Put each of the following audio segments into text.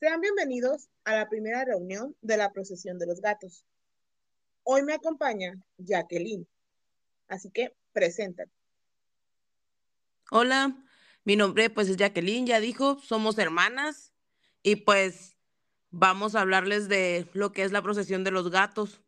Sean bienvenidos a la primera reunión de la procesión de los gatos. Hoy me acompaña Jacqueline, así que preséntate. Hola, mi nombre pues es Jacqueline, ya dijo, somos hermanas y pues vamos a hablarles de lo que es la procesión de los gatos.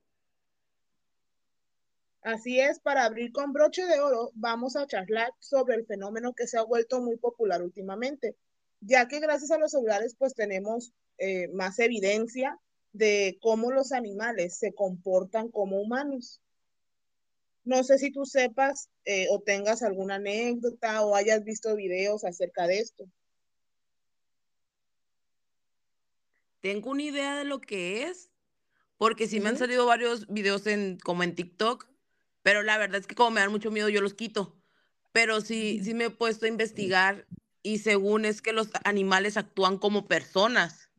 Así es, para abrir con broche de oro, vamos a charlar sobre el fenómeno que se ha vuelto muy popular últimamente, ya que gracias a los celulares pues tenemos eh, más evidencia de cómo los animales se comportan como humanos. No sé si tú sepas eh, o tengas alguna anécdota o hayas visto videos acerca de esto. Tengo una idea de lo que es, porque sí me han salido varios videos en, como en TikTok, pero la verdad es que como me dan mucho miedo, yo los quito. Pero sí, sí me he puesto a investigar y según es que los animales actúan como personas.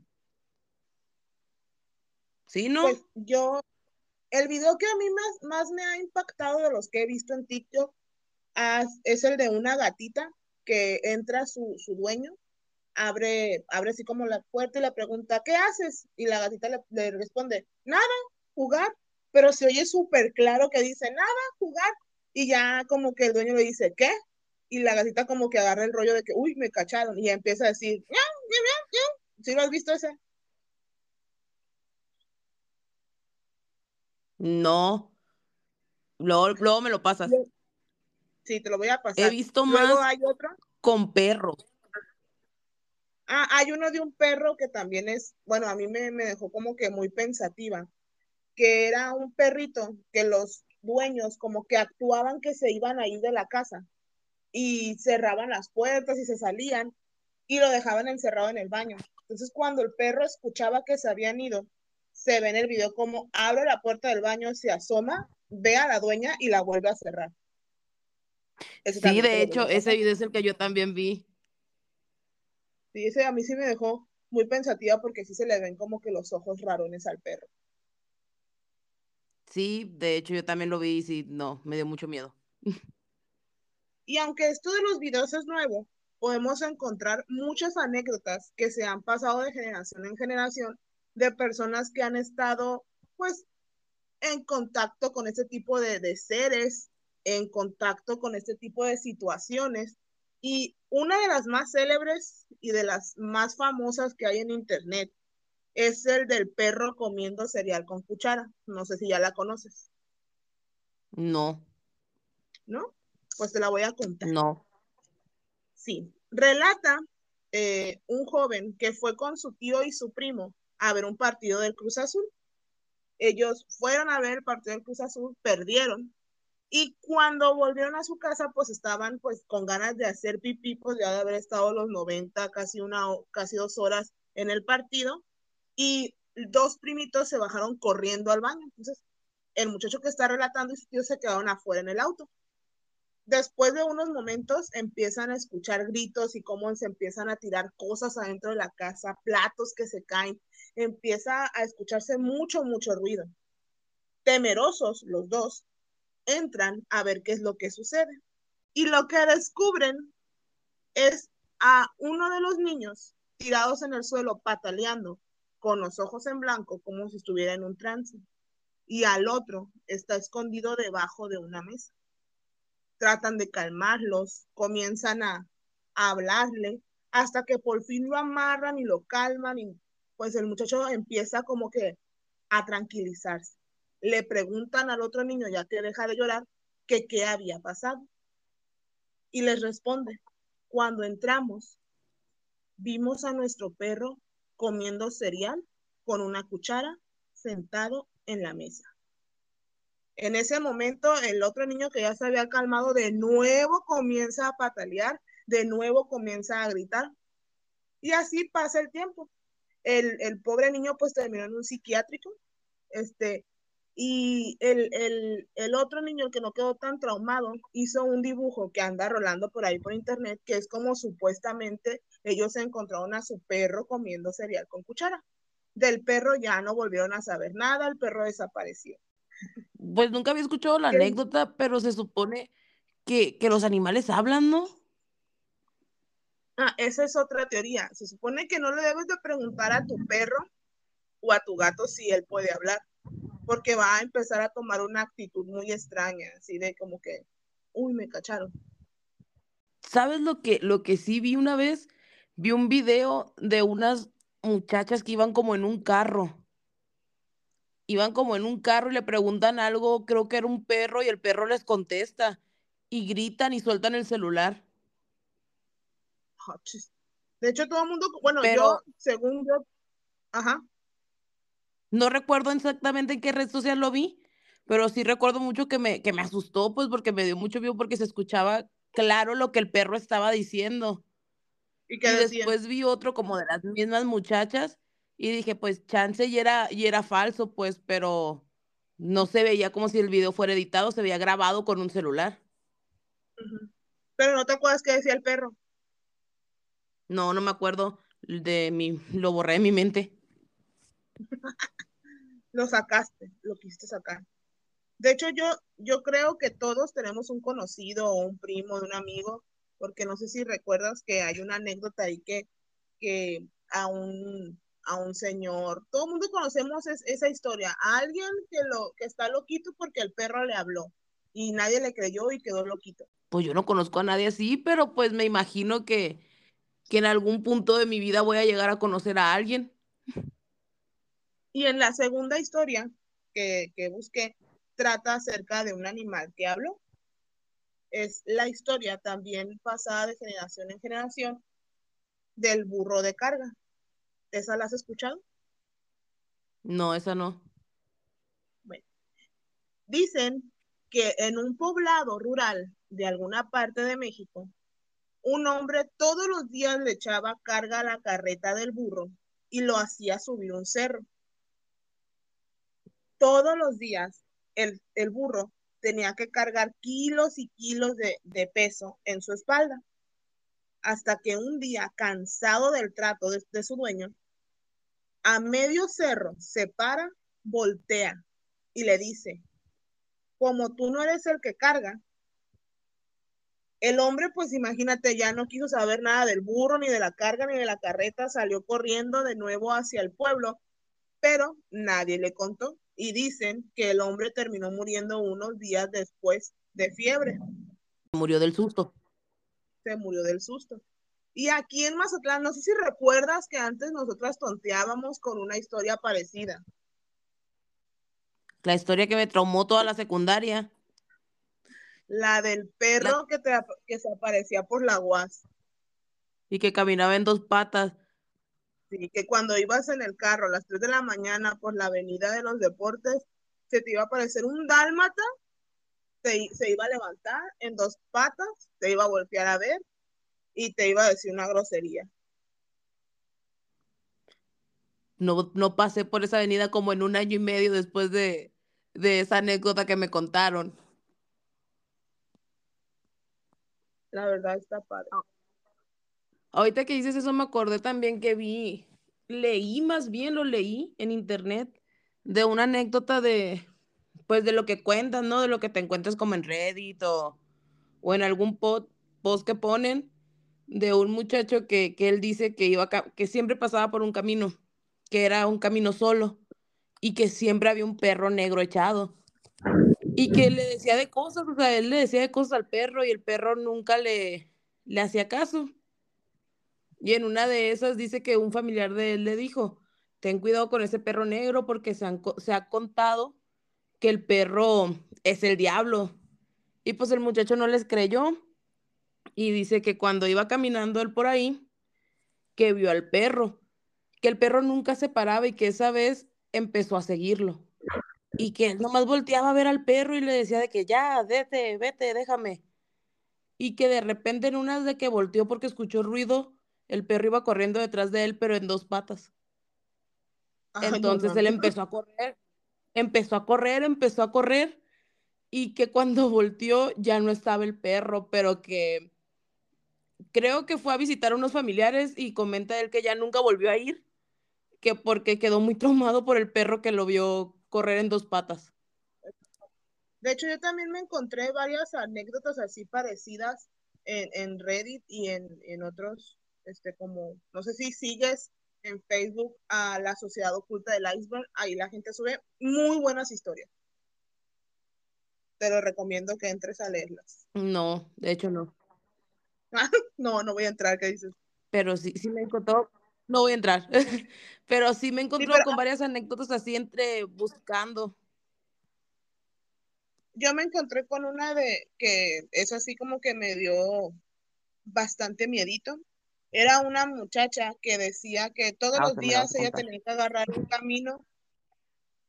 ¿Sí, no? Pues yo, el video que a mí más, más me ha impactado de los que he visto en TikTok es el de una gatita que entra su, su dueño, abre, abre así como la puerta y le pregunta, ¿qué haces? Y la gatita le responde, nada, jugar pero se oye súper claro que dice, nada, jugar, y ya como que el dueño le dice, ¿qué? Y la gatita como que agarra el rollo de que, uy, me cacharon, y empieza a decir, ¿ya, ya, ya, ¿Sí lo has visto ese? No. Luego, me lo pasas. Sí, te lo voy a pasar. He visto más hay otro. con perros. Ah, hay uno de un perro que también es, bueno, a mí me, me dejó como que muy pensativa que era un perrito que los dueños como que actuaban que se iban a ir de la casa y cerraban las puertas y se salían y lo dejaban encerrado en el baño. Entonces cuando el perro escuchaba que se habían ido, se ve en el video como abre la puerta del baño, se asoma, ve a la dueña y la vuelve a cerrar. sí, de hecho, ese video es el que yo también vi. Sí, ese a mí sí me dejó muy pensativa porque sí se le ven como que los ojos rarones al perro. Sí, de hecho yo también lo vi y sí, no, me dio mucho miedo. Y aunque esto de los videos es nuevo, podemos encontrar muchas anécdotas que se han pasado de generación en generación de personas que han estado, pues, en contacto con este tipo de, de seres, en contacto con este tipo de situaciones. Y una de las más célebres y de las más famosas que hay en Internet es el del perro comiendo cereal con cuchara. No sé si ya la conoces. No. ¿No? Pues te la voy a contar. No. Sí. Relata eh, un joven que fue con su tío y su primo a ver un partido del Cruz Azul. Ellos fueron a ver el partido del Cruz Azul, perdieron. Y cuando volvieron a su casa, pues estaban pues con ganas de hacer pipí, pues ya de haber estado los 90, casi una, casi dos horas en el partido y dos primitos se bajaron corriendo al baño. Entonces, el muchacho que está relatando y su tío se quedaron afuera en el auto. Después de unos momentos empiezan a escuchar gritos y cómo se empiezan a tirar cosas adentro de la casa, platos que se caen, empieza a escucharse mucho, mucho ruido. Temerosos los dos, entran a ver qué es lo que sucede. Y lo que descubren es a uno de los niños tirados en el suelo pataleando con los ojos en blanco como si estuviera en un trance. Y al otro está escondido debajo de una mesa. Tratan de calmarlos, comienzan a, hablarle, hasta que por fin lo amarran y lo calman y pues el muchacho empieza como que a tranquilizarse. Le preguntan al otro niño, ya que deja de llorar, que qué había pasado. Y les responde, cuando entramos, vimos a nuestro perro comiendo cereal con una cuchara sentado en la mesa. En ese momento, el otro niño que ya se había calmado de nuevo comienza a patalear, de nuevo comienza a gritar. Y así pasa el tiempo. El, el pobre niño pues terminó en un psiquiátrico, este, y el, el, el, otro niño que no quedó tan traumado hizo un dibujo que anda rolando por ahí por internet, que es como supuestamente ellos encontraron a su perro comiendo cereal con cuchara. Del perro ya no volvieron a saber nada, el perro desapareció. Pues nunca había escuchado la anécdota, pero se supone que, que los animales hablan, ¿no? Ah, esa es otra teoría. Se supone que no le debes de preguntar a tu perro o a tu gato si él puede hablar, porque va a empezar a tomar una actitud muy extraña, así de como que, uy, me cacharon. ¿Sabes lo que, lo que sí vi una vez? Vi un video de unas muchachas que iban como en un carro. Iban como en un carro y le preguntan algo, creo que era un perro, y el perro les contesta y gritan y sueltan el celular. De hecho, todo el mundo, bueno, yo, según yo, ajá. No recuerdo exactamente en qué red social lo vi, pero sí recuerdo mucho que me, que me asustó, pues porque me dio mucho miedo porque se escuchaba claro lo que el perro estaba diciendo. Y, después vi otro como de las mismas muchachas y dije, pues chance y era, y era falso, pues, pero no se veía como si el video fuera editado, se veía grabado con un celular. Pero no te acuerdas qué decía el perro. No, no me acuerdo de mi, lo borré de mi mente. lo sacaste, lo quisiste sacar. De hecho, yo, yo creo que todos tenemos un conocido o un primo de un amigo, porque no sé si recuerdas que hay una anécdota ahí que, que a un, a un señor, todo el mundo conocemos esa historia, a alguien que, lo, que está loquito porque el perro le habló y nadie le creyó y quedó loquito. Pues yo no conozco a nadie así, pero pues me imagino que, que en algún punto de mi vida voy a llegar a conocer a alguien. Y en la segunda historia que, que busqué, trata acerca de un animal que habló. Es la historia también pasada de generación en generación del burro de carga. ¿Esa la has escuchado? No, esa no. Bueno, dicen que en un poblado rural de alguna parte de México, un hombre todos los días le echaba carga a la carreta del burro y lo hacía subir un cerro. Todos los días el, burro tenía que cargar kilos y kilos de, peso en su espalda, hasta que un día, cansado del trato de, de su dueño, a medio cerro se para, voltea y le dice, como tú no eres el que carga, el hombre, pues imagínate, ya no quiso saber nada del burro, ni de la carga, ni de la carreta, salió corriendo de nuevo hacia el pueblo, pero nadie le contó. Y dicen que el hombre terminó muriendo unos días después de fiebre. Murió del susto. Se murió del susto. Y aquí en Mazatlán, no sé si recuerdas que antes nosotras tonteábamos con una historia parecida. La historia que me traumó toda la secundaria. La del perro Que, te, que se aparecía por la UAS. Y que caminaba en dos patas. Sí, que cuando ibas en el carro a las 3 de la mañana por la avenida de los deportes, se te iba a aparecer un dálmata, se, se iba a levantar en dos patas, te iba a voltear a ver y te iba a decir una grosería. No, no pasé por esa avenida como en un año y medio después de, de esa anécdota que me contaron. La verdad está padre. Ah. Ahorita que dices eso me acordé también que vi, leí más bien, lo leí en internet, de una anécdota de, pues de lo que cuentas, ¿no? De lo que te encuentras como en Reddit o, o en algún post que ponen de un muchacho que, que él dice que iba que siempre pasaba por un camino, que era un camino solo y que siempre había un perro negro echado y que le decía de cosas, o sea, él le decía de cosas al perro y el perro nunca le, le hacía caso. Y en una de esas dice que un familiar de él le dijo, ten cuidado con ese perro negro porque se, se ha contado que el perro es el diablo. Y pues el muchacho no les creyó y dice que cuando iba caminando él por ahí, que vio al perro, que el perro nunca se paraba y que esa vez empezó a seguirlo y que él nomás volteaba a ver al perro y le decía de que ya, vete, vete, déjame. Y que de repente en unas de que volteó porque escuchó ruido, el perro iba corriendo detrás de él, pero en dos patas. Entonces él empezó a correr, empezó a correr, empezó a correr, y que cuando volteó ya no estaba el perro, pero que creo que fue a visitar a unos familiares y comenta él que ya nunca volvió a ir, que porque quedó muy traumado por el perro que lo vio correr en dos patas. De hecho, yo también me encontré varias anécdotas así parecidas en, Reddit y en, otros este, como, no sé si sigues en Facebook a la Sociedad Oculta del Iceberg, ahí la gente sube muy buenas historias. Te lo recomiendo que entres a leerlas. No, de hecho no. no, no voy a entrar, ¿qué dices? Pero sí, sí me encontró, no voy a entrar, pero sí me encontró con varias anécdotas así entre buscando. Yo me encontré con una de que es así como que me dio bastante miedito. Era una muchacha que decía que todos ah, los días ella tenía que agarrar un camino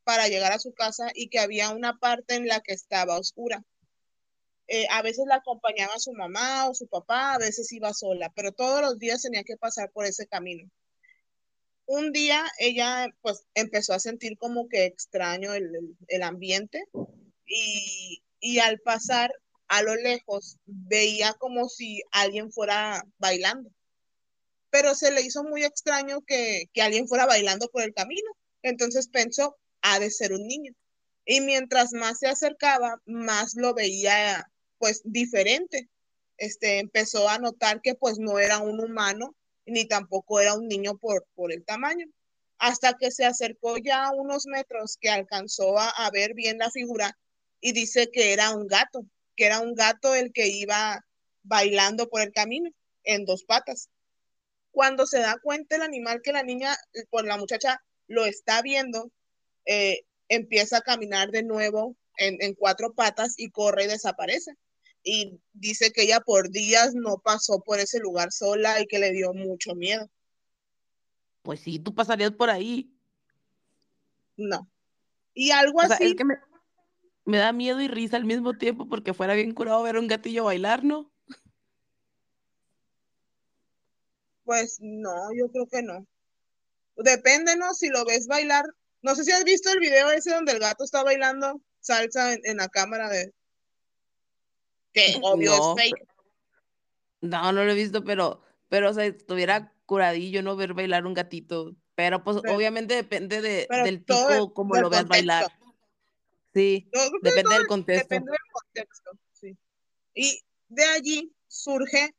para llegar a su casa y que había una parte en la que estaba oscura. Eh, a veces la acompañaba su mamá o su papá, a veces iba sola, pero todos los días tenía que pasar por ese camino. Un día ella pues empezó a sentir como que extraño el, el ambiente y, y al pasar a lo lejos veía como si alguien fuera bailando. Pero se le hizo muy extraño que, que alguien fuera bailando por el camino. Entonces pensó, ha de ser un niño. Y mientras más se acercaba, más lo veía pues diferente. Este empezó a notar que pues no era un humano ni tampoco era un niño por, por el tamaño. Hasta que se acercó ya a unos metros que alcanzó a, ver bien la figura y dice que era un gato, que era un gato el que iba bailando por el camino en dos patas. Cuando se da cuenta el animal que la niña, pues la muchacha lo está viendo, eh, empieza a caminar de nuevo en, en, cuatro patas y corre y desaparece. Y dice que ella por días no pasó por ese lugar sola y que le dio mucho miedo. Pues sí, tú pasarías por ahí. No. Y algo así. que me, me da miedo y risa al mismo tiempo porque fuera bien curado ver a un gatillo bailar, ¿no? Pues no, yo creo que no. Depende, ¿no? Si lo ves bailar. No sé si has visto el video ese donde el gato está bailando salsa en, la cámara de. Que obvio es fake. No, no lo he visto, pero, pero o sea, estuviera curadillo no ver bailar un gatito. Pero pues obviamente depende de, del tipo como lo veas bailar. Sí, depende del contexto. Depende del contexto, sí. Y de allí surge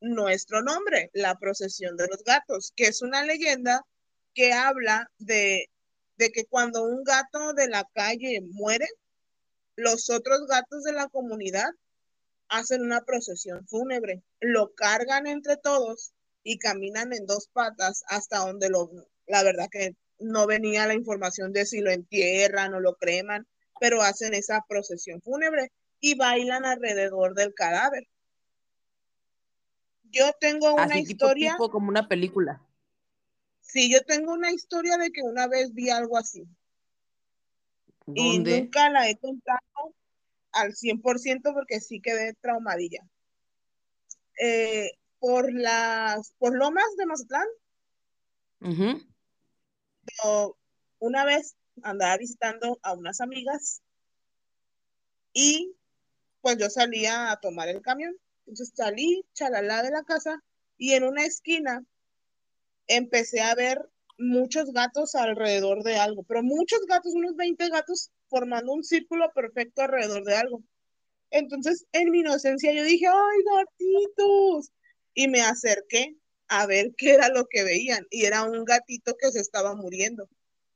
nuestro nombre, la procesión de los gatos, que es una leyenda que habla de, de que cuando un gato de la calle muere, los otros gatos de la comunidad hacen una procesión fúnebre, lo cargan entre todos y caminan en dos patas hasta donde lo, la verdad que no venía la información de si lo entierran o lo creman, pero hacen esa procesión fúnebre y bailan alrededor del cadáver. Yo tengo una historia. como una película. Sí, yo tengo una historia de que una vez vi algo así. Y nunca la he contado al 100% porque sí quedé traumadilla. Eh, por las, por Lomas de Mazatlán, una vez andaba visitando a unas amigas y pues yo salía a tomar el camión. Entonces salí, chalala de la casa y en una esquina empecé a ver muchos gatos alrededor de algo, pero muchos gatos, unos 20 gatos formando un círculo perfecto alrededor de algo. Entonces, en mi inocencia, yo dije, ¡ay, gatitos! Y me acerqué a ver qué era lo que veían. Y era un gatito que se estaba muriendo.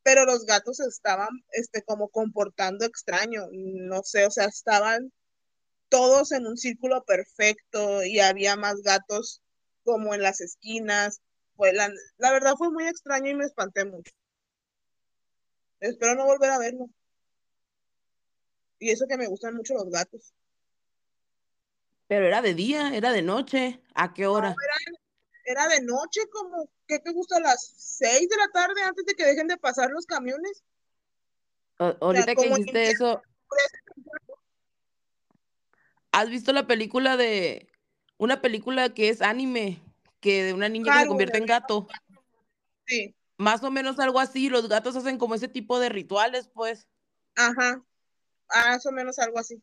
Pero los gatos estaban, este, como comportando extraño. No sé, o sea, estaban todos en un círculo perfecto y había más gatos como en las esquinas. Pues la, la verdad fue muy extraño y me espanté mucho. Espero no volver a verlo. Y eso que me gustan mucho los gatos. Pero era de día, era de noche. ¿A qué hora? era, de noche, como, ¿qué te gusta? A las seis de la tarde antes de que dejen de pasar los camiones. ahorita que dijiste eso. ¿Has visto la película de una película que es anime, que de una niña que se convierte en gato? Sí. Más o menos algo así, los gatos hacen como ese tipo de rituales, pues. Ajá. Más o menos algo así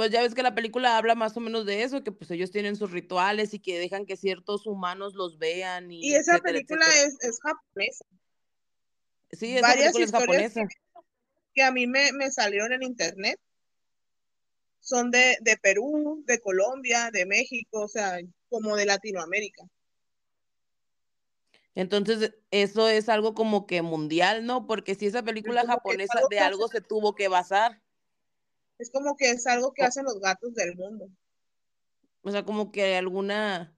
pues ya ves que la película habla más o menos de eso, que pues ellos tienen sus rituales y que dejan que ciertos humanos los vean. Y, y esa película es, es, japonesa. Sí, esa Varias película es japonesa. Que, a mí me, me, salieron en internet son de, de Perú, de Colombia, de México, o sea, como de Latinoamérica. Entonces, eso es algo como que mundial, ¿no? Porque si esa película japonesa de algo se tuvo que basar. Es como que es algo que hacen los gatos del mundo. O sea, como que alguna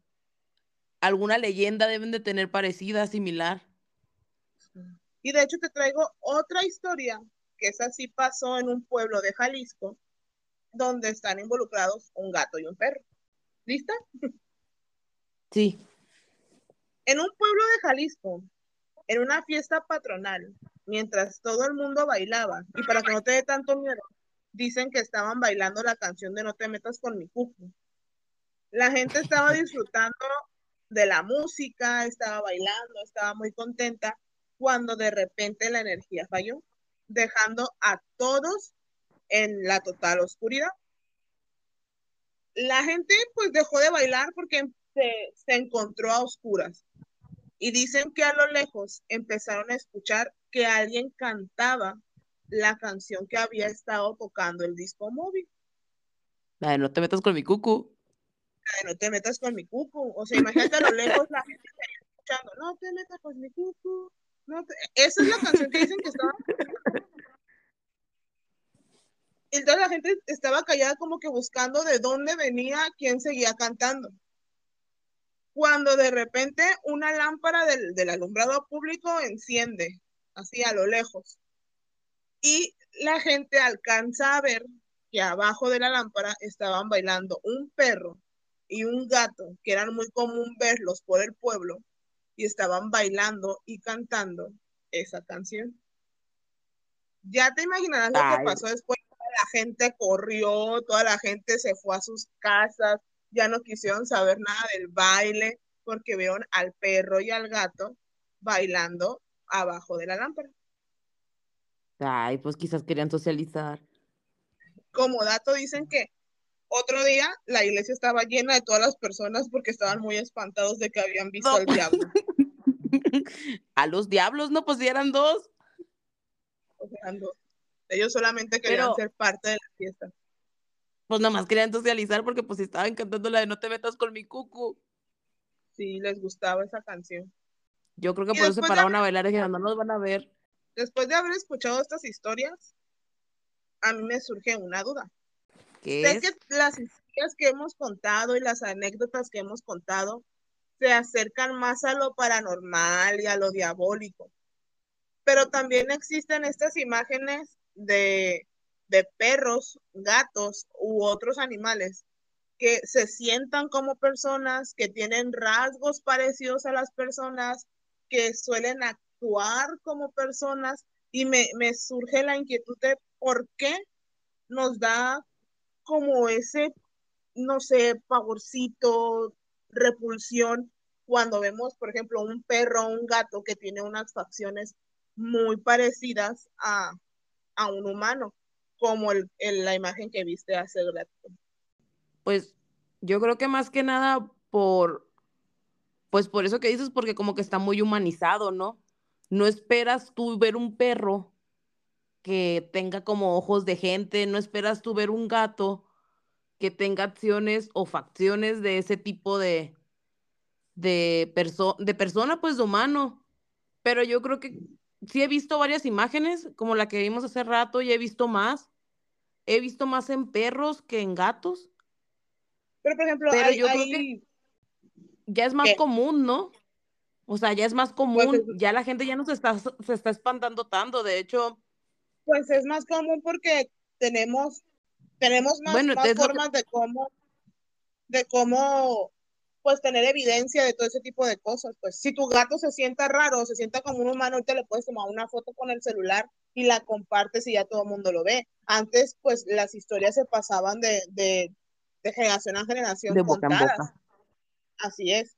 alguna leyenda deben de tener parecida, similar. Y de hecho te traigo otra historia, que esa sí pasó en un pueblo de Jalisco, donde están involucrados un gato y un perro. ¿Lista? Sí. En un pueblo de Jalisco, en una fiesta patronal, mientras todo el mundo bailaba, y para que no te dé tanto miedo, dicen que estaban bailando la canción de No te metas con mi cucu. La gente estaba disfrutando de la música, estaba bailando, estaba muy contenta, cuando de repente la energía falló, dejando a todos en la total oscuridad. La gente pues dejó de bailar porque se, se encontró a oscuras y dicen que a lo lejos empezaron a escuchar que alguien cantaba la canción que había estado tocando el disco móvil. La no te metas con mi cucu. La no te metas con mi cucu. O sea, imagínate a lo lejos la gente escuchando, no te metas con mi cucu. Esa es la canción que dicen que estaba. Entonces la gente estaba callada como que buscando de dónde venía quién seguía cantando. Cuando de repente una lámpara del, del alumbrado público enciende, así a lo lejos. Y la gente alcanza a ver que abajo de la lámpara estaban bailando un perro y un gato, que eran muy común verlos por el pueblo, y estaban bailando y cantando esa canción. Ya te imaginarás lo que pasó después. La gente corrió, toda la gente se fue a sus casas, ya no quisieron saber nada del baile porque vieron al perro y al gato bailando abajo de la lámpara. Ay, pues quizás querían socializar. Como dato dicen que otro día la iglesia estaba llena de todas las personas porque estaban muy espantados de que habían visto al diablo. a los diablos, ¿no? Pues eran dos. Pues eran dos. Ellos solamente querían ser parte de la fiesta. Pues nada más querían socializar porque pues estaban cantando la de No te metas con mi cucu. Sí, les gustaba esa canción. Yo creo que por eso se pararon a bailar y dijeron, no nos van a ver. Después de haber escuchado estas historias, a mí me surge una duda. ¿Qué sé que las historias que hemos contado y las anécdotas que hemos contado se acercan más a lo paranormal y a lo diabólico. Pero también existen estas imágenes de, de perros, gatos u otros animales que se sientan como personas, que tienen rasgos parecidos a las personas, que suelen actuar como personas. Y me, me surge la inquietud de por qué nos da como ese, no sé, pavorcito, repulsión cuando vemos, por ejemplo, un perro o un gato que tiene unas facciones muy parecidas a, un humano, como el, la imagen que viste hace rato. Pues yo creo que más que nada por, pues por eso que dices, porque como que está muy humanizado, ¿no? No esperas tú ver un perro que tenga como ojos de gente, no esperas tú ver un gato que tenga acciones o facciones de ese tipo de, de, de persona, pues de humano. Pero yo creo que sí he visto varias imágenes, como la que vimos hace rato, y he visto más. He visto más en perros que en gatos. Pero, por ejemplo, yo creo que ya es más común, ¿no? O sea, ya es más común, pues ya la gente ya no se está, se está espantando tanto, de hecho. Pues es más común porque tenemos tenemos más, formas de cómo, de cómo, pues tener evidencia de todo ese tipo de cosas. Pues si tu gato se sienta raro se sienta como un humano, ahorita le puedes tomar una foto con el celular y la compartes y ya todo el mundo lo ve. Antes, pues las historias se pasaban de, de, de generación a generación de contadas. Así es.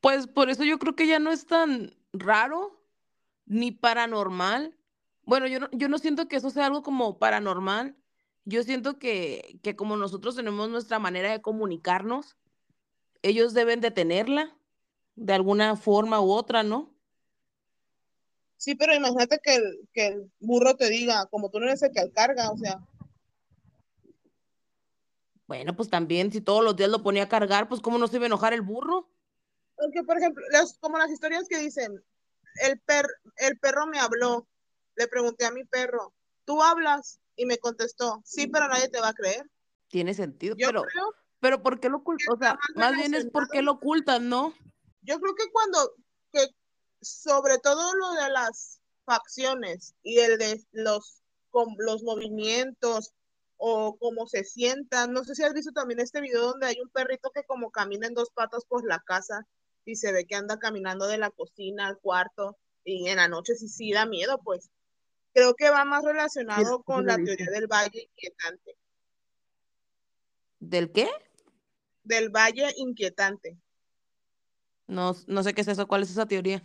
Pues por eso yo creo que ya no es tan raro ni paranormal, bueno, yo no, yo no siento que eso sea algo como paranormal. Yo siento que, que como nosotros tenemos nuestra manera de comunicarnos, ellos deben de tenerla de alguna forma u otra, ¿no? Sí, pero imagínate que el, que el burro te diga, como tú no eres el que carga, o sea. Bueno, pues también, si todos los días lo ponía a cargar, pues ¿cómo no se iba a enojar el burro? Porque, por ejemplo, las, como las historias que dicen, el, per, el perro me habló, le pregunté a mi perro, ¿tú hablas? Y me contestó, sí, pero nadie te va a creer. Tiene sentido, pero, pero ¿por qué lo ocultan? O sea, más bien es por qué lo ocultan, ¿no? Yo creo que cuando, que sobre todo lo de las facciones y el de los, con los movimientos o cómo se sientan. No sé si has visto también este video donde hay un perrito que como camina en dos patas por la casa y se ve que anda caminando de la cocina al cuarto y en la noche sí sí da miedo, pues. Creo que va más relacionado con la teoría del valle inquietante. ¿Del qué? Del valle inquietante. No, no sé qué es eso, ¿cuál es esa teoría?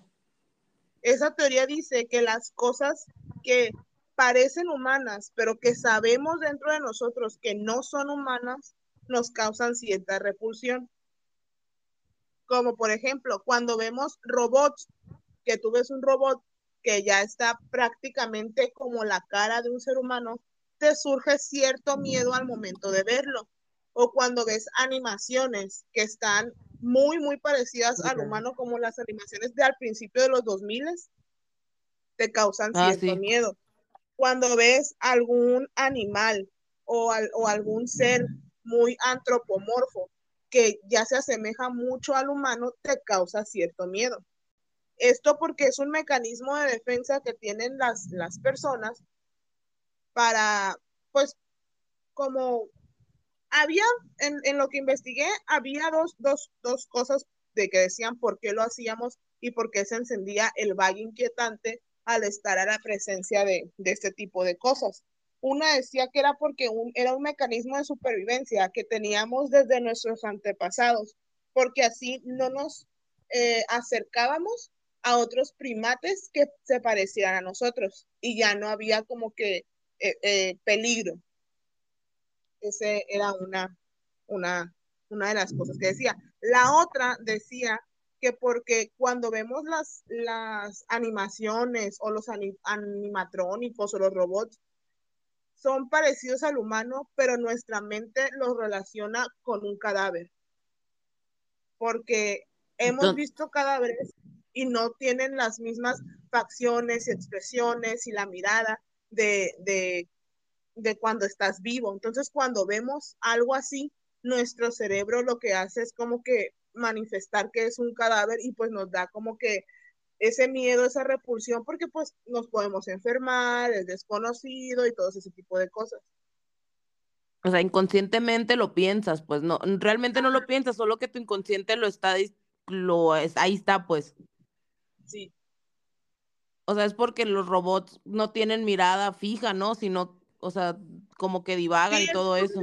Esa teoría dice que las cosas que parecen humanas, pero que sabemos dentro de nosotros que no son humanas, nos causan cierta repulsión. Como por ejemplo, cuando vemos robots, que tú ves un robot que ya está prácticamente como la cara de un ser humano, te surge cierto miedo al momento de verlo. O cuando ves animaciones que están muy, muy parecidas al humano, como las animaciones de al principio de los 2000, te causan ah, cierto miedo. Cuando ves algún animal o, o algún ser muy antropomorfo que ya se asemeja mucho al humano, te causa cierto miedo. Esto porque es un mecanismo de defensa que tienen las, las personas para, pues, como había, en, en, lo que investigué, había dos, dos, dos cosas de que decían por qué lo hacíamos y por qué se encendía el valle inquietante al estar a la presencia de, este tipo de cosas. Una decía que era porque era un mecanismo de supervivencia que teníamos desde nuestros antepasados, porque así no nos eh, acercábamos a otros primates que se parecieran a nosotros y ya no había como que eh, eh, peligro. Ese era una, una, una de las cosas que decía. La otra decía que porque cuando vemos las, las animaciones o los animatrónicos o los robots, son parecidos al humano, pero nuestra mente los relaciona con un cadáver. Porque hemos visto cadáveres y no tienen las mismas facciones y expresiones y la mirada de, de, de cuando estás vivo. Entonces, cuando vemos algo así, nuestro cerebro lo que hace es como que manifestar que es un cadáver y pues nos da como que ese miedo, esa repulsión, porque pues nos podemos enfermar, es desconocido y todo ese tipo de cosas. O sea, inconscientemente lo piensas, pues no, realmente no lo piensas, solo que tu inconsciente lo está, lo es, ahí está, pues. Sí. O sea, es porque los robots no tienen mirada fija, ¿no? Sino, o sea, como que divagan y todo eso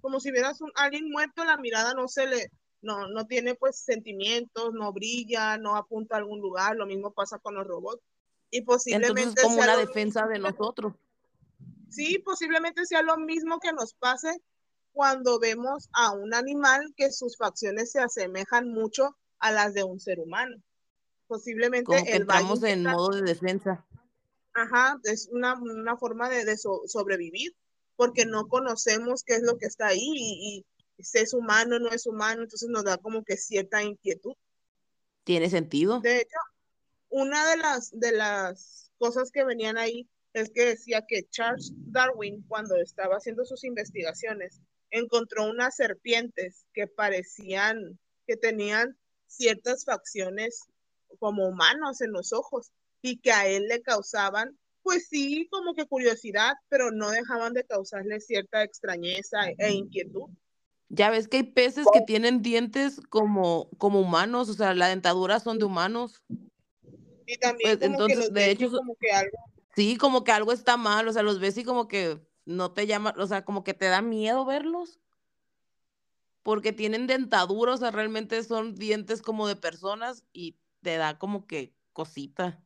como si vieras un, alguien muerto, la mirada no se le, no, no tiene pues sentimientos, no brilla, no apunta a algún lugar, lo mismo pasa con los robots. Y posiblemente Entonces, como una defensa de nosotros. Sí, posiblemente sea lo mismo que nos pase cuando vemos a un animal que sus facciones se asemejan mucho a las de un ser humano. Posiblemente como que entramos en modo de defensa. Ajá, es una, una forma de, de sobrevivir porque no conocemos qué es lo que está ahí y, si es humano, no es humano, entonces nos da como que cierta inquietud. ¿Tiene sentido? De hecho, una de las, de las cosas que venían ahí es que decía que Charles Darwin, cuando estaba haciendo sus investigaciones, encontró unas serpientes que parecían, que tenían ciertas facciones como humanos en los ojos y que a él le causaban pues sí, como que curiosidad, pero no dejaban de causarle cierta extrañeza e inquietud. Ya ves que hay peces que tienen dientes como, como humanos, o sea, la dentadura son de humanos. Y también pues, entonces, de hecho, como que algo. Sí, como que algo está mal, o sea, los ves y como que no te llama, o sea, como que te da miedo verlos. Porque tienen dentadura, o sea, realmente son dientes como de personas y te da como que cosita.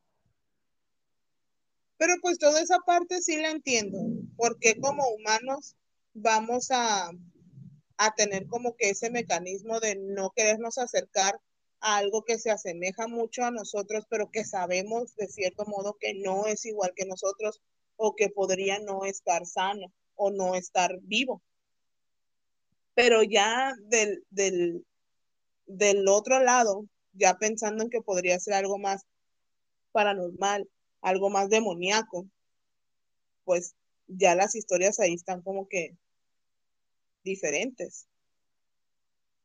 Pero pues toda esa parte sí la entiendo, porque como humanos vamos a, tener como que ese mecanismo de no querernos acercar a algo que se asemeja mucho a nosotros, pero que sabemos de cierto modo que no es igual que nosotros o que podría no estar sano o no estar vivo. Pero ya del, del, del otro lado, ya pensando en que podría ser algo más paranormal, algo más demoníaco, pues ya las historias ahí están como que diferentes.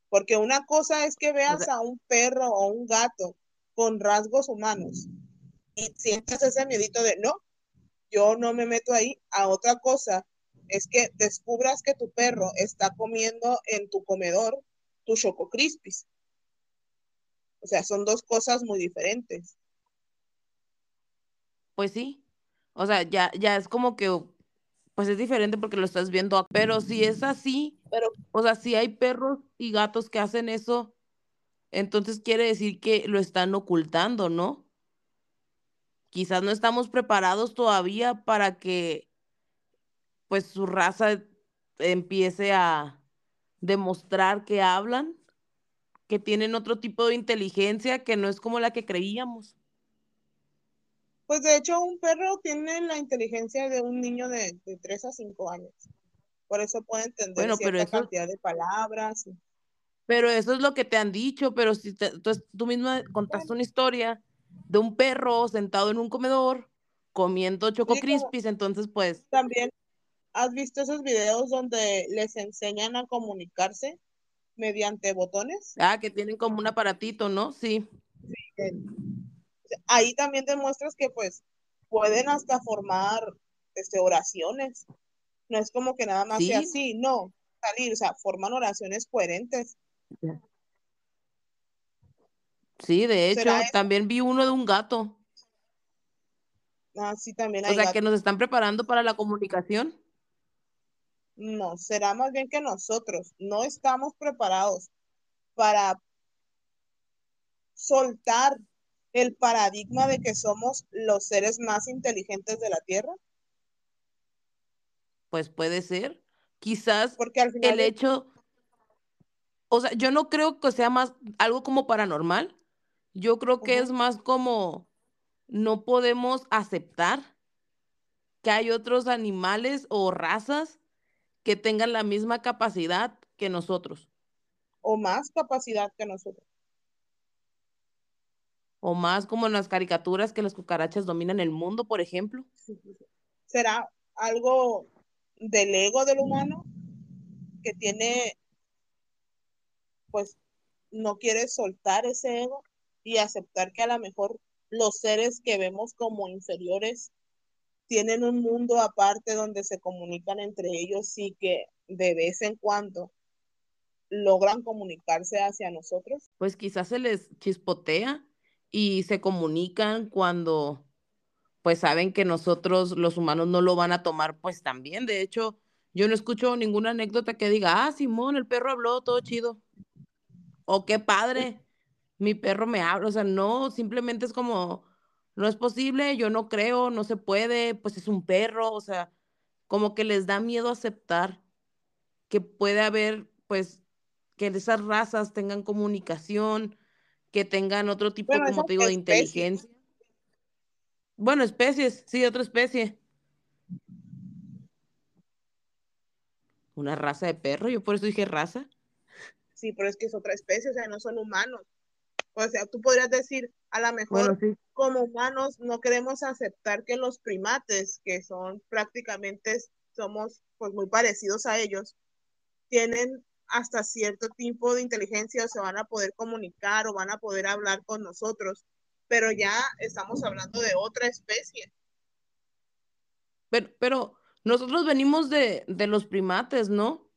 Porque una cosa es que veas a un perro o un gato con rasgos humanos y sientas ese miedito de no, yo no me meto ahí. A otra cosa es que descubras que tu perro está comiendo en tu comedor tu Choco Crispis. O sea, son dos cosas muy diferentes. Pues sí. O sea, ya, ya es como que, pues es diferente porque lo estás viendo. Pero si es así, Pero, o sea, si hay perros y gatos que hacen eso, entonces quiere decir que lo están ocultando, ¿no? Quizás no estamos preparados todavía para que, pues, su raza empiece a demostrar que hablan, que tienen otro tipo de inteligencia que no es como la que creíamos. Pues de hecho, un perro tiene la inteligencia de un niño de, de 3 a 5 años. Por eso puede entender Bueno, pero cierta eso, cantidad de palabras. pero eso es lo que te han dicho, pero si te- tú, tú misma contaste una historia de un perro sentado en un comedor comiendo Choco Sí, Crispies, entonces pues, también has visto esos videos donde les enseñan a comunicarse mediante botones. ah, que tienen como un aparatito, ¿no? Sí, Eh, Ahí también demuestras que pues pueden hasta formar este, oraciones. No es como que nada más sea sí, así, no, salir, o sea, forman oraciones coherentes. sí, de ¿Será hecho, eso? también vi uno de un gato, Ah, sí, también o hay sea, que nos están preparando para la comunicación. No, será más bien que nosotros no estamos preparados para soltar el paradigma de que somos los seres más inteligentes de la Tierra, Pues puede ser. Quizás porque al final el hecho, o sea, yo no creo que sea más algo como paranormal. Yo creo que es más como no podemos aceptar que hay otros animales o razas que tengan la misma capacidad que nosotros, o más capacidad que nosotros. O más como en las caricaturas que las cucarachas dominan el mundo, por ejemplo. ¿Será algo del ego del humano que tiene, pues, no quiere soltar ese ego y aceptar que a lo mejor los seres que vemos como inferiores tienen un mundo aparte donde se comunican entre ellos y que de vez en cuando logran comunicarse hacia nosotros? Pues quizás se les chispotea y se comunican cuando pues saben que nosotros los humanos no lo van a tomar pues tan bien. De hecho, yo no escucho ninguna anécdota que diga, ah, Simón, el perro habló, todo chido. O qué padre, mi perro me habla. O sea, no, simplemente es como, no es posible, yo no creo, no se puede, pues es un perro. O sea, como que les da miedo aceptar que puede haber, pues, que esas razas tengan comunicación, que tengan otro tipo, Bueno, como te digo, de inteligencia. Bueno, especies, sí, otra especie. Una raza de perro, yo por eso dije raza. sí, pero es que es otra especie, o sea, no son humanos. O sea, tú podrías decir, a lo Bueno, mejor sí. como humanos no queremos aceptar que los primates, que son prácticamente, somos pues muy parecidos a ellos, tienen hasta cierto tipo de inteligencia o se van a poder comunicar o van a poder hablar con nosotros, pero ya estamos hablando de otra especie. Pero, pero nosotros venimos de, de los primates, ¿no?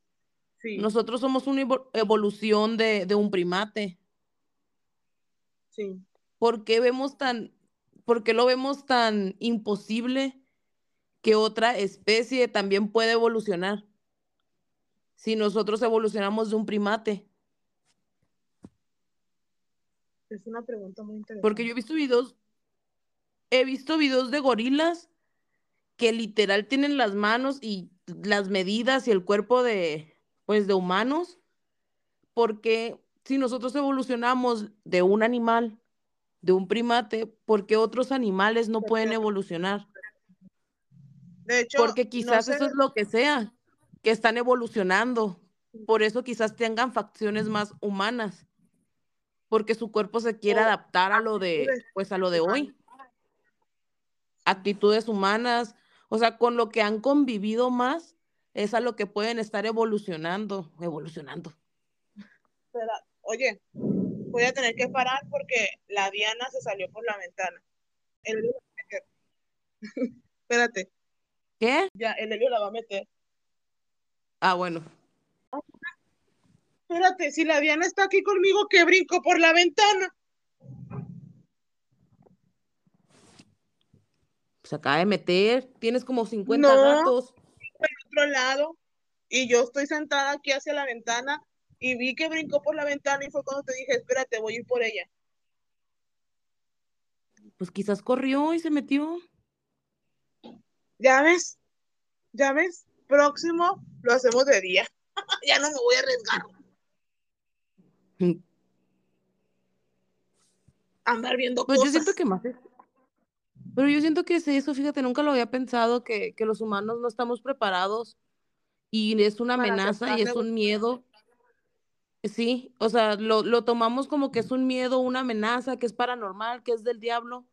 Sí, Nosotros somos una evo- evolución de, de un primate. sí. ¿Por qué vemos tan, por qué lo vemos tan imposible que otra especie también puede evolucionar? Si nosotros evolucionamos de un primate. Es una pregunta muy Porque yo interesante. he visto videos, he visto videos de gorilas que literal tienen las manos y las medidas y el cuerpo de, pues, de humanos, porque si nosotros evolucionamos de un animal, de un primate, ¿por qué otros animales no pueden Porque, evolucionar? de hecho, Porque no quizás sé, eso es lo que sea, que están evolucionando. por eso quizás tengan facciones más humanas, porque su cuerpo se quiere adaptar a lo de, pues a lo de hoy. Actitudes humanas, o sea, con lo que han convivido más, es a lo que pueden estar evolucionando, evolucionando. oye, voy a tener que parar porque la Diana se salió por la ventana. El Espérate. ¿Qué? Ya, el helio la va a meter. Ah, bueno. Espérate, si la Diana está aquí conmigo, que brinco por la ventana. Se acaba de meter. Tienes como 50 no, gatos. Por otro lado. Y yo estoy sentada aquí hacia la ventana y vi que brincó por la ventana y fue cuando te dije, espérate, voy a ir por ella. Pues quizás corrió y se metió. Ya ves, ya ves, próximo lo hacemos de día. ya no me voy a arriesgar. Andar viendo pues cosas. yo siento que más Pero yo siento que es eso, fíjate, nunca lo había pensado que, que los humanos no estamos preparados y es una amenaza y es un miedo. Sí, o sea, lo, lo tomamos como que es un miedo, una amenaza, que es paranormal, que es del diablo,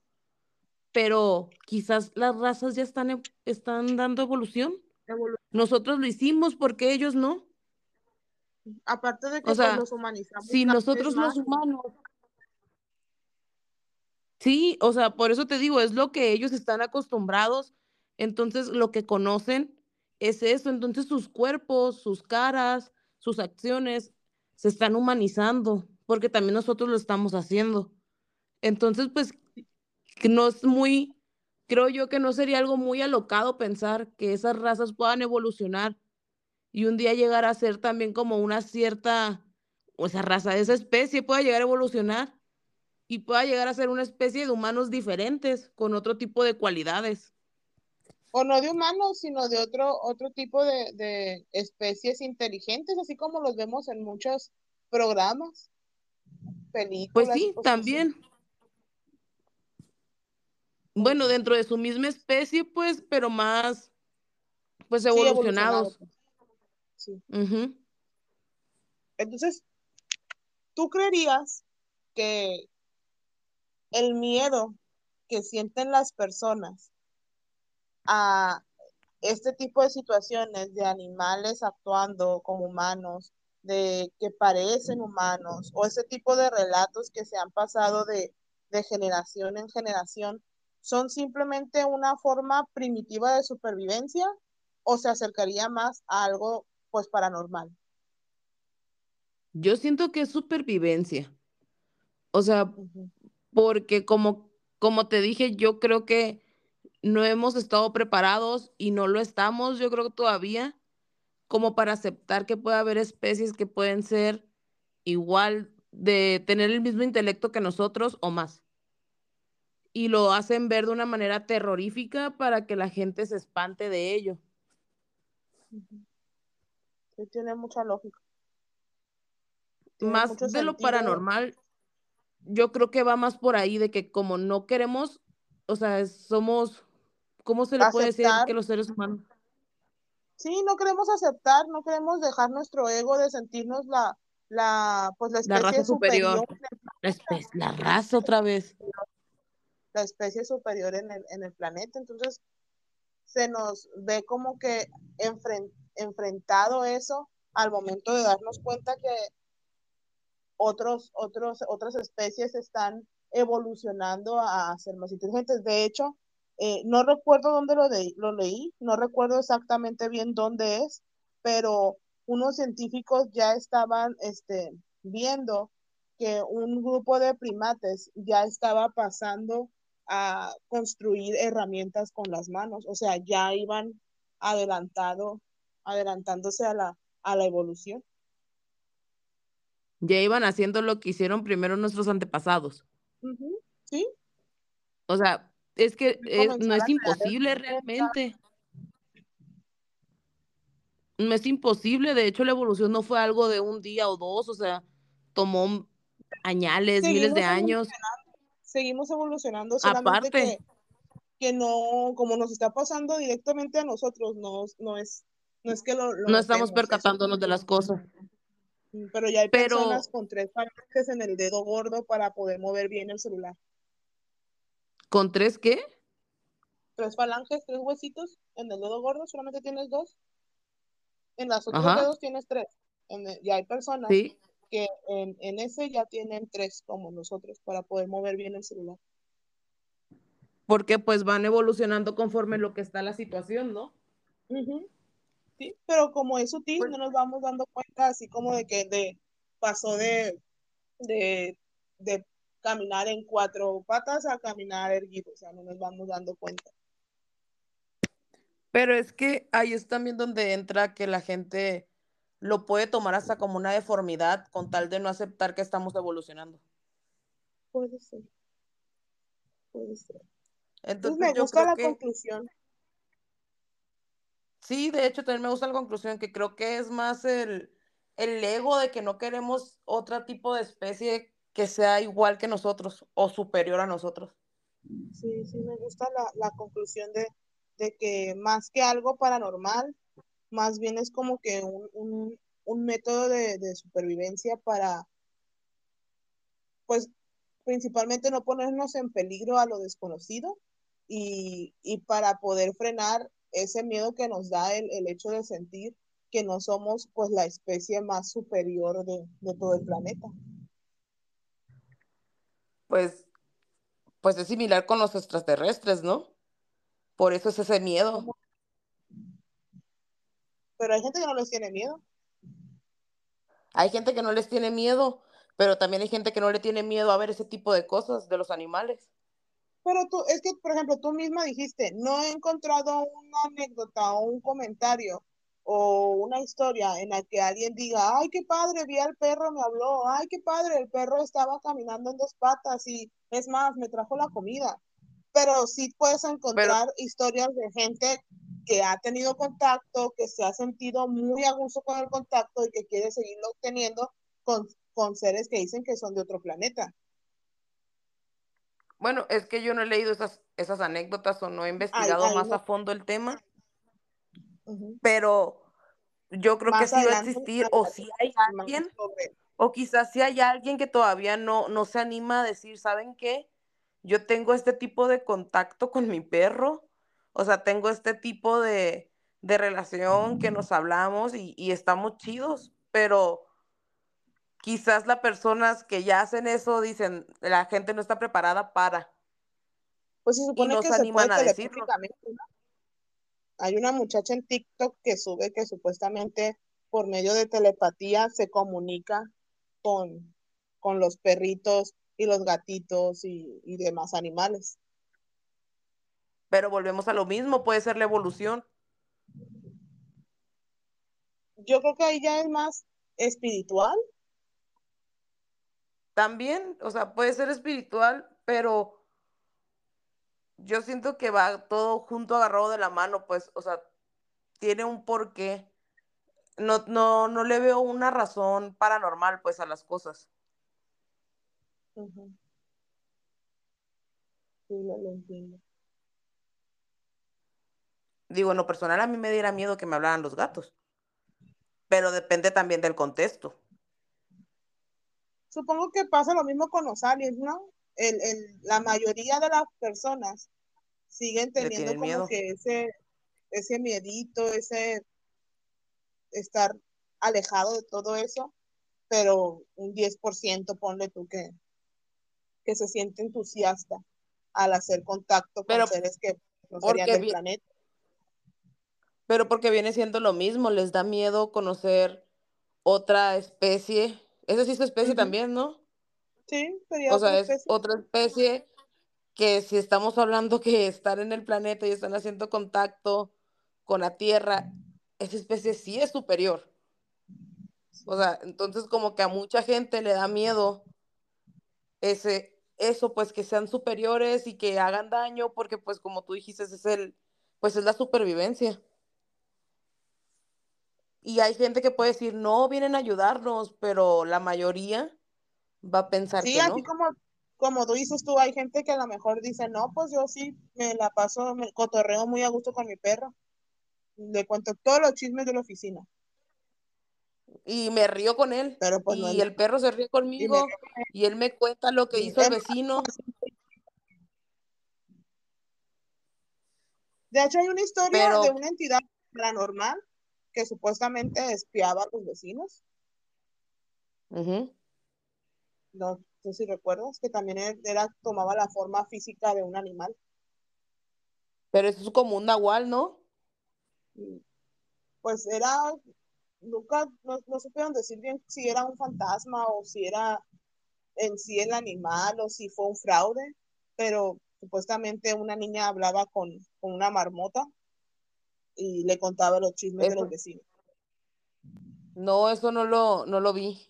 pero quizás las razas ya están, están dando evolución. Nosotros lo hicimos porque ellos no. Aparte de que pues, los humanizamos. Si nosotros los humanos. Sí, o sea, por eso te digo, es lo que ellos están acostumbrados, entonces lo que conocen es eso, entonces sus cuerpos, sus caras, sus acciones se están humanizando, porque también nosotros lo estamos haciendo. Entonces, pues, no es muy, creo yo que no sería algo muy alocado pensar que esas razas puedan evolucionar y un día llegar a ser también como una cierta, o esa raza, esa especie pueda llegar a evolucionar y pueda llegar a ser una especie de humanos diferentes, con otro tipo de cualidades. O no de humanos, sino de otro, otro tipo de, de especies inteligentes, así como los vemos en muchos programas, películas. Pues sí, también. Bueno, dentro de su misma especie, pues, pero más, pues, evolucionados. Sí, Entonces, ¿tú creerías que el miedo que sienten las personas a este tipo de situaciones de animales actuando como humanos, de que parecen humanos, o ese tipo de relatos que se han pasado de, de generación en generación, son simplemente una forma primitiva de supervivencia o se acercaría más a algo pues paranormal? Yo siento que es supervivencia. O sea, porque como, como te dije, yo creo que no hemos estado preparados y no lo estamos, yo creo que todavía, como para aceptar que puede haber especies que pueden ser igual de tener el mismo intelecto que nosotros o más. Y lo hacen ver de una manera terrorífica para que la gente se espante de ello. tiene mucha lógica. más de lo paranormal, yo creo que va más por ahí de que como no queremos, o sea, somos ¿Cómo se le puede decir que los seres humanos? Sí, no queremos aceptar, no queremos dejar nuestro ego de sentirnos la, la, pues la especie raza superior. la, raza otra vez. La especie superior en el, en el planeta. Entonces, se nos ve como que enfrentado eso al momento de darnos cuenta que otros, otros, otras especies están evolucionando a ser más inteligentes. De hecho, eh, no recuerdo dónde lo, lo leí, no recuerdo exactamente bien dónde es, pero unos científicos ya estaban este, viendo que un grupo de primates ya estaba pasando a construir herramientas con las manos, o sea, ya iban adelantado, adelantándose a la, a la evolución. Ya iban haciendo lo que hicieron primero nuestros antepasados. Sí. O sea, es que no es imposible realmente. No es imposible, de hecho la evolución no fue algo de un día o dos, o sea, tomó añales, miles de años. Seguimos evolucionando, solamente Aparte, que, no, como nos está pasando directamente a nosotros, no, no, es, No es que lo, no estamos percatándonos de las cosas. Mm, pero ya hay personas con tres falanges en el dedo gordo para poder mover bien el celular. ¿Con tres qué? Tres falanges, tres huesitos en el dedo gordo, solamente tienes dos. En las otros dedos tienes tres. ya hay personas que en, en, ese ya tienen tres como nosotros para poder mover bien el celular. Porque pues van evolucionando conforme lo que está la situación, ¿no? Sí, pero como es sutil, pues no nos vamos dando cuenta así como de que de, pasó de, de, de caminar en cuatro patas a caminar erguido, o sea, no nos vamos dando cuenta. Pero es que ahí es también donde entra que la gente lo puede tomar hasta como una deformidad con tal de no aceptar que estamos evolucionando. Puede ser. Puede ser. Entonces, me gusta la conclusión. Sí, de hecho también me gusta la conclusión que creo que es más el, el ego de que no queremos otro tipo de especie que sea igual que nosotros o superior a nosotros. Sí, sí, me gusta la, la conclusión de, de que más que algo paranormal, más bien es como que un, método de, supervivencia para, pues, principalmente no ponernos en peligro a lo desconocido y, para poder frenar ese miedo que nos da el, hecho de sentir que no somos, pues, la especie más superior de, de todo el planeta. Pues, pues es similar con los extraterrestres, ¿no? Por eso es ese miedo. Pero hay gente que no les tiene miedo. Hay gente que no les tiene miedo, pero también hay gente que no le tiene miedo a ver ese tipo de cosas de los animales. Pero tú, es que, por ejemplo, tú misma dijiste, no he encontrado una anécdota o un comentario o una historia en la que alguien diga, ay, qué padre, vi al perro, me habló, ay, qué padre, el perro estaba caminando en dos patas y es más, me trajo la comida pero sí puedes encontrar historias de gente que ha tenido contacto, que se ha sentido muy a gusto con el contacto y que quiere seguirlo teniendo con, con seres que dicen que son de otro planeta. Bueno, es que yo no he leído esas, esas anécdotas o no he investigado más a fondo el tema, pero yo creo que sí va a existir o si hay alguien, o quizás si hay alguien que todavía no, no se anima a decir, ¿saben qué? yo tengo este tipo de contacto con mi perro, o sea, tengo este tipo de, relación que nos hablamos y, estamos chidos, pero quizás las personas que ya hacen eso dicen, la gente no está preparada para. Pues se supone que se, animan a decirlo. Hay una muchacha en TikTok que sube que supuestamente por medio de telepatía se comunica con, con los perritos y los gatitos y, demás animales. Pero volvemos a lo mismo, puede ser la evolución. Yo creo que ahí ya es más espiritual. También, o sea, puede ser espiritual, pero yo siento que va todo junto agarrado de la mano, pues, o sea, tiene un porqué. No, no, no le veo una razón paranormal, pues, a las cosas. Digo, en lo personal a mí me diera miedo que me hablaran los gatos, pero depende también del contexto. Supongo que pasa lo mismo con los aliens, ¿no? El, la mayoría de las personas siguen teniendo como que ese, ese miedito, ese estar alejado de todo eso, pero un 10% ponle tú que, que se siente entusiasta al hacer contacto con seres que no serían del planeta. Pero porque viene siendo lo mismo, les da miedo conocer otra especie. Esa sí es especie también, ¿no? Sí, sería o sea, es otra especie que si estamos hablando que están en el planeta y están haciendo contacto con la Tierra, esa especie sí es superior. O sea, entonces como que a mucha gente le da miedo ese, eso, pues que sean superiores y que hagan daño, porque pues como tú dijiste, es el, pues es la supervivencia. Y hay gente que puede decir, no, vienen a ayudarnos, pero la mayoría va a pensar sí, así como, como tú dices tú, hay gente que a lo mejor dice, no, pues yo sí me la paso, me cotorreo muy a gusto con mi perro. le cuento todos los chismes de la oficina. Y me río con él. Pero pues y no el perro se ríe conmigo. Y, él me cuenta lo que hizo el vecino. De hecho, hay una historia Pero- de una entidad paranormal que supuestamente espiaba a los vecinos. No sé si recuerdas, que también era, tomaba la forma física de un animal. Pero eso es como un nahual, ¿no? Pues era, nunca, no, no supieron decir bien si era un fantasma o si era en sí el animal o si fue un fraude, pero supuestamente una niña hablaba con, con una marmota y le contaba los chismes de los vecinos. No, eso no lo, no lo vi.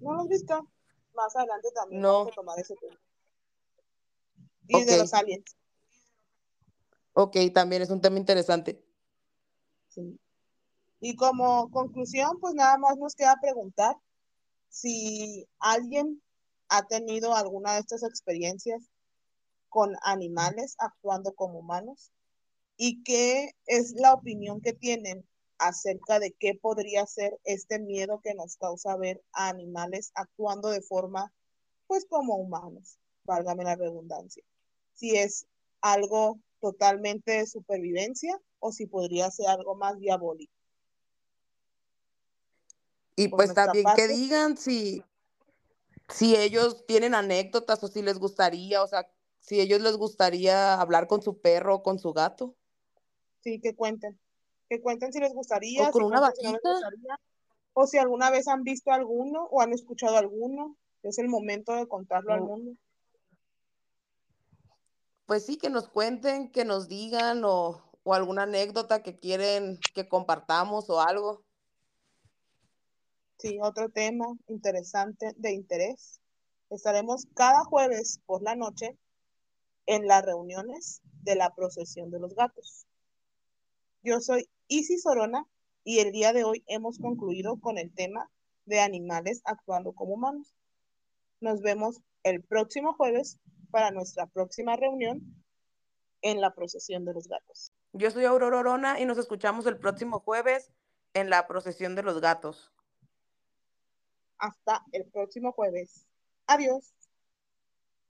¿No lo has visto? Más adelante también No. vamos a tomar ese tema. Y de Ok. los aliens. Ok, también es un tema interesante. Sí. Y como conclusión, pues nada más nos queda preguntar si alguien ha tenido alguna de estas experiencias con animales actuando como humanos y qué es la opinión que tienen acerca de qué podría ser este miedo que nos causa ver a animales actuando de forma, pues como humanos, válgame la redundancia. Si es algo totalmente de supervivencia o si podría ser algo más diabólico. Y Por pues también que digan si, si ellos tienen anécdotas o si les gustaría, o sea, si ellos les gustaría hablar con su perro o con su gato. Sí, que cuenten. Que cuenten si les gustaría, O con si una cuenten si no les vaquita. gustaría, o si alguna vez han visto alguno o han escuchado alguno. Es el momento de contarlo al Mm. mundo. Pues sí, que nos cuenten, que nos digan o, o alguna anécdota que quieren que compartamos o algo. Sí, otro tema interesante de interés. Estaremos cada jueves por la noche en las reuniones de la procesión de los gatos. Yo soy Isis Sorona y el día de hoy hemos concluido con el tema de animales actuando como humanos. Nos vemos el próximo jueves para nuestra próxima reunión en la procesión de los gatos. Yo soy Aurora Orona y nos escuchamos el próximo jueves en la procesión de los gatos. Hasta el próximo jueves. Adiós.